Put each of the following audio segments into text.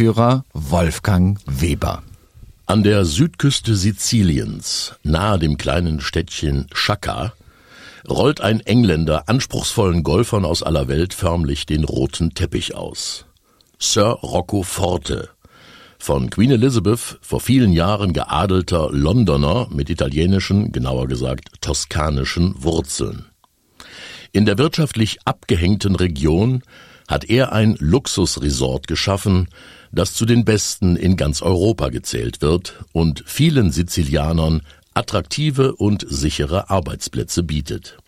Wolfgang Weber. An der Südküste Siziliens, nahe dem kleinen Städtchen Chaka, rollt ein Engländer anspruchsvollen Golfern aus aller Welt förmlich den roten Teppich aus. Sir Rocco Forte, von Queen Elizabeth vor vielen Jahren geadelter Londoner mit italienischen, genauer gesagt toskanischen Wurzeln. In der wirtschaftlich abgehängten Region hat er ein Luxusresort geschaffen, das zu den besten in ganz Europa gezählt wird und vielen Sizilianern attraktive und sichere Arbeitsplätze bietet.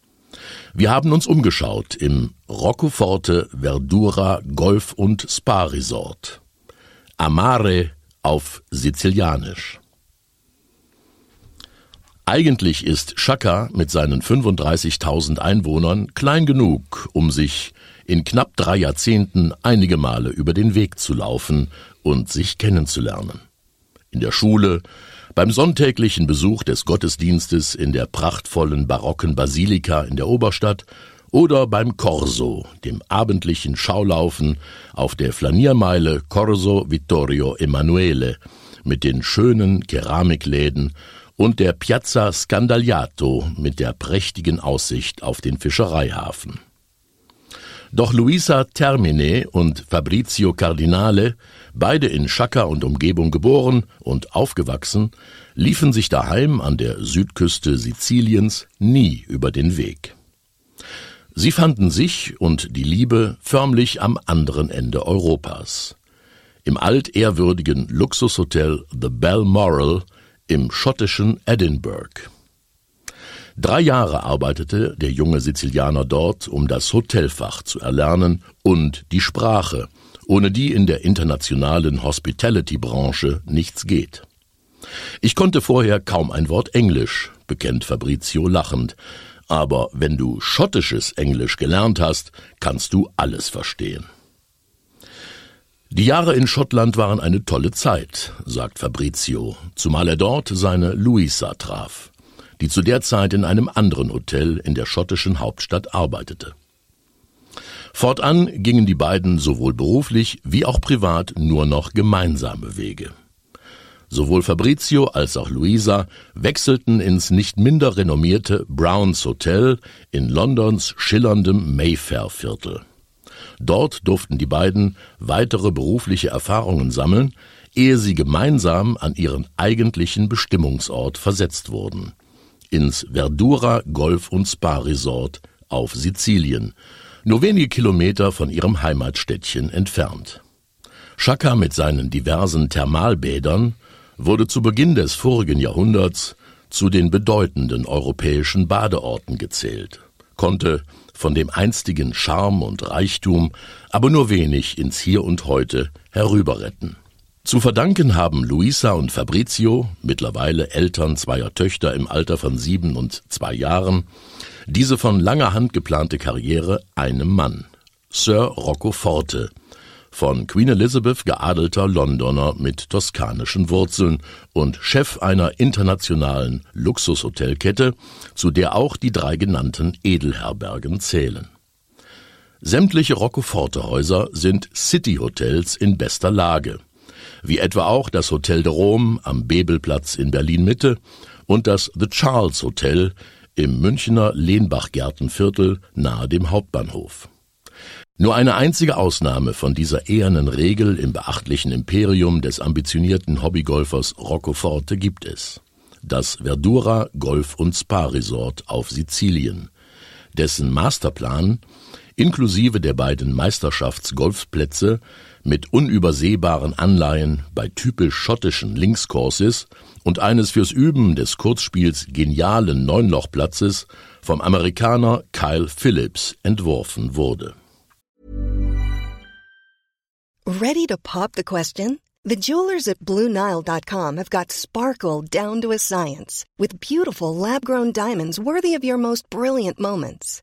Wir haben uns umgeschaut im Roccoforte Verdura Golf und Spa Resort. Amare auf Sizilianisch. Eigentlich ist Chaka mit seinen 35.000 Einwohnern klein genug, um sich in knapp drei Jahrzehnten einige Male über den Weg zu laufen und sich kennenzulernen. In der Schule, beim sonntäglichen Besuch des Gottesdienstes in der prachtvollen barocken Basilika in der Oberstadt oder beim Corso, dem abendlichen Schaulaufen auf der Flaniermeile Corso Vittorio Emanuele mit den schönen Keramikläden und der Piazza Scandagliato mit der prächtigen Aussicht auf den Fischereihafen. Doch Luisa Termine und Fabrizio Cardinale, beide in Chaka und Umgebung geboren und aufgewachsen, liefen sich daheim an der Südküste Siziliens nie über den Weg. Sie fanden sich und die Liebe förmlich am anderen Ende Europas. Im altehrwürdigen Luxushotel The Balmoral im schottischen Edinburgh. Drei Jahre arbeitete der junge Sizilianer dort, um das Hotelfach zu erlernen und die Sprache, ohne die in der internationalen Hospitality-Branche nichts geht. Ich konnte vorher kaum ein Wort Englisch, bekennt Fabrizio lachend, aber wenn du schottisches Englisch gelernt hast, kannst du alles verstehen. Die Jahre in Schottland waren eine tolle Zeit, sagt Fabrizio, zumal er dort seine Luisa traf, die zu der Zeit in einem anderen Hotel in der schottischen Hauptstadt arbeitete. Fortan gingen die beiden sowohl beruflich wie auch privat nur noch gemeinsame Wege. Sowohl Fabrizio als auch Luisa wechselten ins nicht minder renommierte Browns Hotel in Londons schillerndem Mayfair-Viertel. Dort durften die beiden weitere berufliche Erfahrungen sammeln, ehe sie gemeinsam an ihren eigentlichen Bestimmungsort versetzt wurden. Ins Verdura Golf und Spa Resort auf Sizilien, nur wenige Kilometer von ihrem Heimatstädtchen entfernt. Chaka mit seinen diversen Thermalbädern wurde zu Beginn des vorigen Jahrhunderts zu den bedeutenden europäischen Badeorten gezählt, konnte von dem einstigen Charme und Reichtum aber nur wenig ins Hier und Heute herüberretten. Zu verdanken haben Luisa und Fabrizio, mittlerweile Eltern zweier Töchter im Alter von sieben und zwei Jahren, diese von langer Hand geplante Karriere einem Mann, Sir Rocco Forte, von Queen Elizabeth geadelter Londoner mit toskanischen Wurzeln und Chef einer internationalen Luxushotelkette, zu der auch die drei genannten Edelherbergen zählen. Sämtliche Roccoforte-Häuser sind City-Hotels in bester Lage – wie etwa auch das Hotel de Rome am Bebelplatz in Berlin-Mitte und das The Charles Hotel im Münchner Lehnbachgärtenviertel nahe dem Hauptbahnhof. Nur eine einzige Ausnahme von dieser ehernen Regel im beachtlichen Imperium des ambitionierten Hobbygolfers Rocco Forte gibt es. Das Verdura Golf- und Spa-Resort auf Sizilien, dessen Masterplan inklusive der beiden Meisterschaftsgolfplätze mit unübersehbaren Anleihen bei typisch schottischen Linkscourses und eines fürs Üben des Kurzspiels genialen Neunlochplatzes vom Amerikaner Kyle Phillips entworfen wurde. Ready to pop the question? The jewelers at BlueNile.com have got sparkle down to a science with beautiful lab-grown diamonds worthy of your most brilliant moments.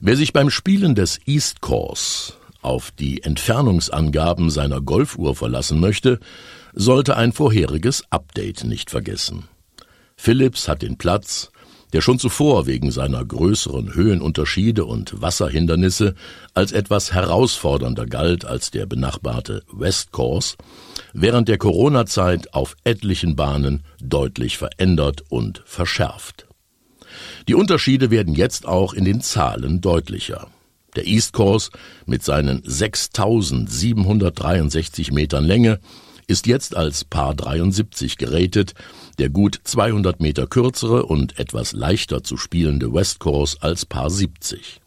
Wer sich beim Spielen des East Course auf die Entfernungsangaben seiner Golfuhr verlassen möchte, sollte ein vorheriges Update nicht vergessen. Philips hat den Platz, der schon zuvor wegen seiner größeren Höhenunterschiede und Wasserhindernisse als etwas herausfordernder galt als der benachbarte West Course, während der Corona-Zeit auf etlichen Bahnen deutlich verändert und verschärft. Die Unterschiede werden jetzt auch in den Zahlen deutlicher. Der East Course mit seinen 6763 Metern Länge ist jetzt als Paar 73 gerätet, der gut 200 Meter kürzere und etwas leichter zu spielende West Course als Paar 70.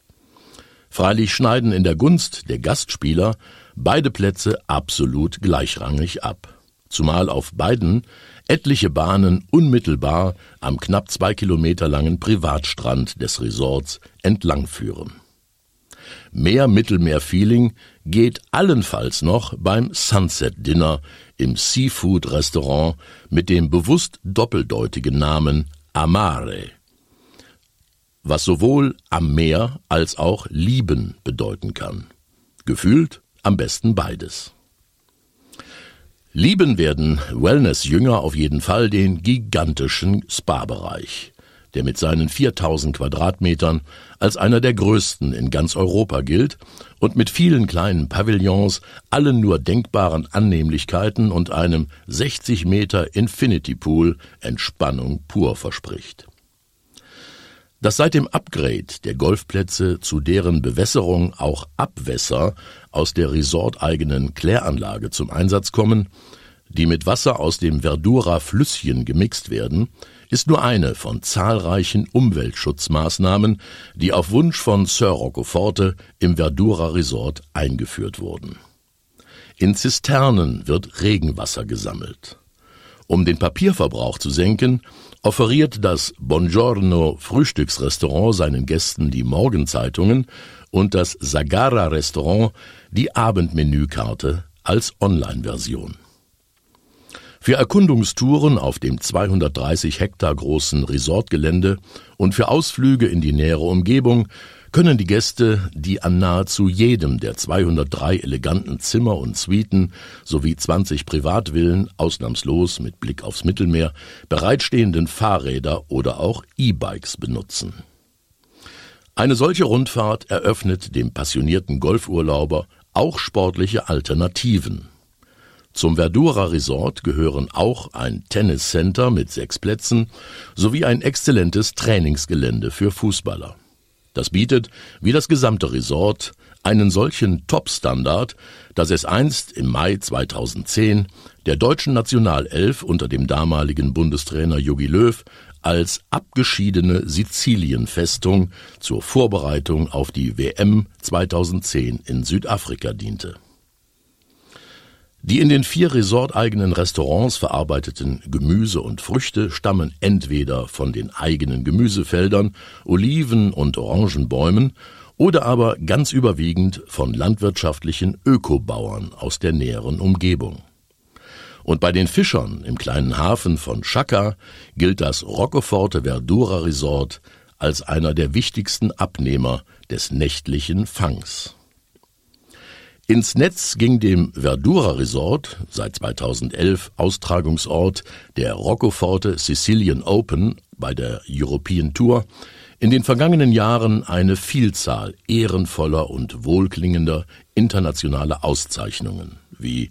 Freilich schneiden in der Gunst der Gastspieler beide Plätze absolut gleichrangig ab. Zumal auf beiden etliche Bahnen unmittelbar am knapp zwei Kilometer langen Privatstrand des Resorts entlangführen. Mehr Mittelmeer-Feeling geht allenfalls noch beim Sunset Dinner im Seafood-Restaurant mit dem bewusst doppeldeutigen Namen Amare, was sowohl am Meer als auch lieben bedeuten kann. Gefühlt am besten beides. Lieben werden Wellness-Jünger auf jeden Fall den gigantischen Spa-Bereich, der mit seinen 4000 Quadratmetern als einer der größten in ganz Europa gilt und mit vielen kleinen Pavillons, allen nur denkbaren Annehmlichkeiten und einem 60 Meter Infinity Pool Entspannung pur verspricht. Dass seit dem Upgrade der Golfplätze zu deren Bewässerung auch Abwässer aus der resorteigenen Kläranlage zum Einsatz kommen, die mit Wasser aus dem Verdura Flüsschen gemixt werden, ist nur eine von zahlreichen Umweltschutzmaßnahmen, die auf Wunsch von Sir Roccoforte im Verdura Resort eingeführt wurden. In Zisternen wird Regenwasser gesammelt. Um den Papierverbrauch zu senken, offeriert das Buongiorno Frühstücksrestaurant seinen Gästen die Morgenzeitungen und das Sagara Restaurant die Abendmenükarte als Online-Version. Für Erkundungstouren auf dem 230 Hektar großen Resortgelände und für Ausflüge in die nähere Umgebung können die Gäste die an nahezu jedem der 203 eleganten Zimmer und Suiten sowie 20 Privatvillen, ausnahmslos mit Blick aufs Mittelmeer, bereitstehenden Fahrräder oder auch E-Bikes benutzen. Eine solche Rundfahrt eröffnet dem passionierten Golfurlauber auch sportliche Alternativen. Zum Verdura Resort gehören auch ein Tenniscenter mit sechs Plätzen sowie ein exzellentes Trainingsgelände für Fußballer. Das bietet, wie das gesamte Resort, einen solchen Top-Standard, dass es einst im Mai 2010 der deutschen Nationalelf unter dem damaligen Bundestrainer Jogi Löw als abgeschiedene Sizilienfestung zur Vorbereitung auf die WM 2010 in Südafrika diente. Die in den vier resorteigenen Restaurants verarbeiteten Gemüse und Früchte stammen entweder von den eigenen Gemüsefeldern, Oliven und Orangenbäumen oder aber ganz überwiegend von landwirtschaftlichen Ökobauern aus der näheren Umgebung. Und bei den Fischern im kleinen Hafen von Chaka gilt das Roccoforte Verdura Resort als einer der wichtigsten Abnehmer des nächtlichen Fangs. Ins Netz ging dem Verdura Resort, seit 2011 Austragungsort der Roccoforte Sicilian Open bei der European Tour, in den vergangenen Jahren eine Vielzahl ehrenvoller und wohlklingender internationaler Auszeichnungen wie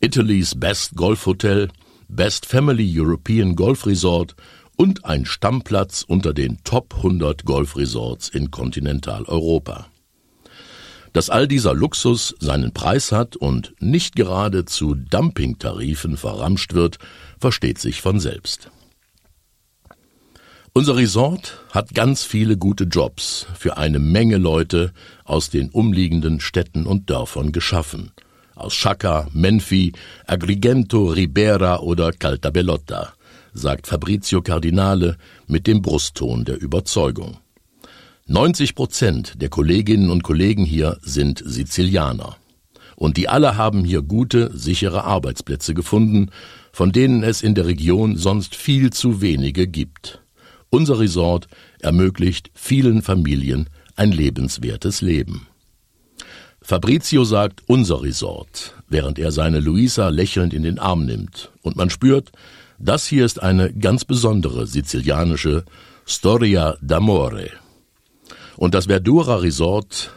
Italy's Best Golf Hotel, Best Family European Golf Resort und ein Stammplatz unter den Top 100 Golfresorts in Kontinentaleuropa. Dass all dieser Luxus seinen Preis hat und nicht gerade zu Dumpingtarifen verramscht wird, versteht sich von selbst. Unser Resort hat ganz viele gute Jobs für eine Menge Leute aus den umliegenden Städten und Dörfern geschaffen. Aus Chaka, Menfi, Agrigento, Ribera oder Caltabellotta, sagt Fabrizio Cardinale mit dem Brustton der Überzeugung. 90 Prozent der Kolleginnen und Kollegen hier sind Sizilianer. Und die alle haben hier gute, sichere Arbeitsplätze gefunden, von denen es in der Region sonst viel zu wenige gibt. Unser Resort ermöglicht vielen Familien ein lebenswertes Leben. Fabrizio sagt unser Resort, während er seine Luisa lächelnd in den Arm nimmt, und man spürt, das hier ist eine ganz besondere sizilianische Storia d'amore. Und das Verdura Resort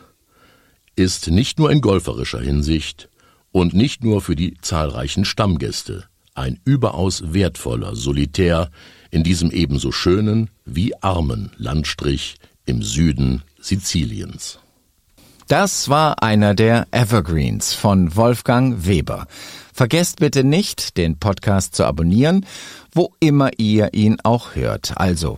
ist nicht nur in golferischer Hinsicht und nicht nur für die zahlreichen Stammgäste ein überaus wertvoller Solitär in diesem ebenso schönen wie armen Landstrich im Süden Siziliens. Das war einer der Evergreens von Wolfgang Weber. Vergesst bitte nicht, den Podcast zu abonnieren, wo immer ihr ihn auch hört. Also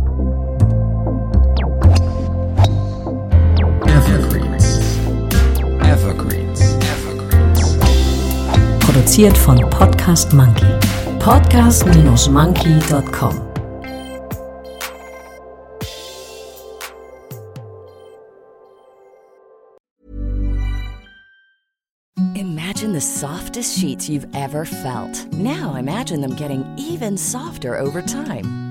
Produziert von Podcast Monkey. Podcast-monkey.com Imagine the softest sheets you've ever felt. Now imagine them getting even softer over time.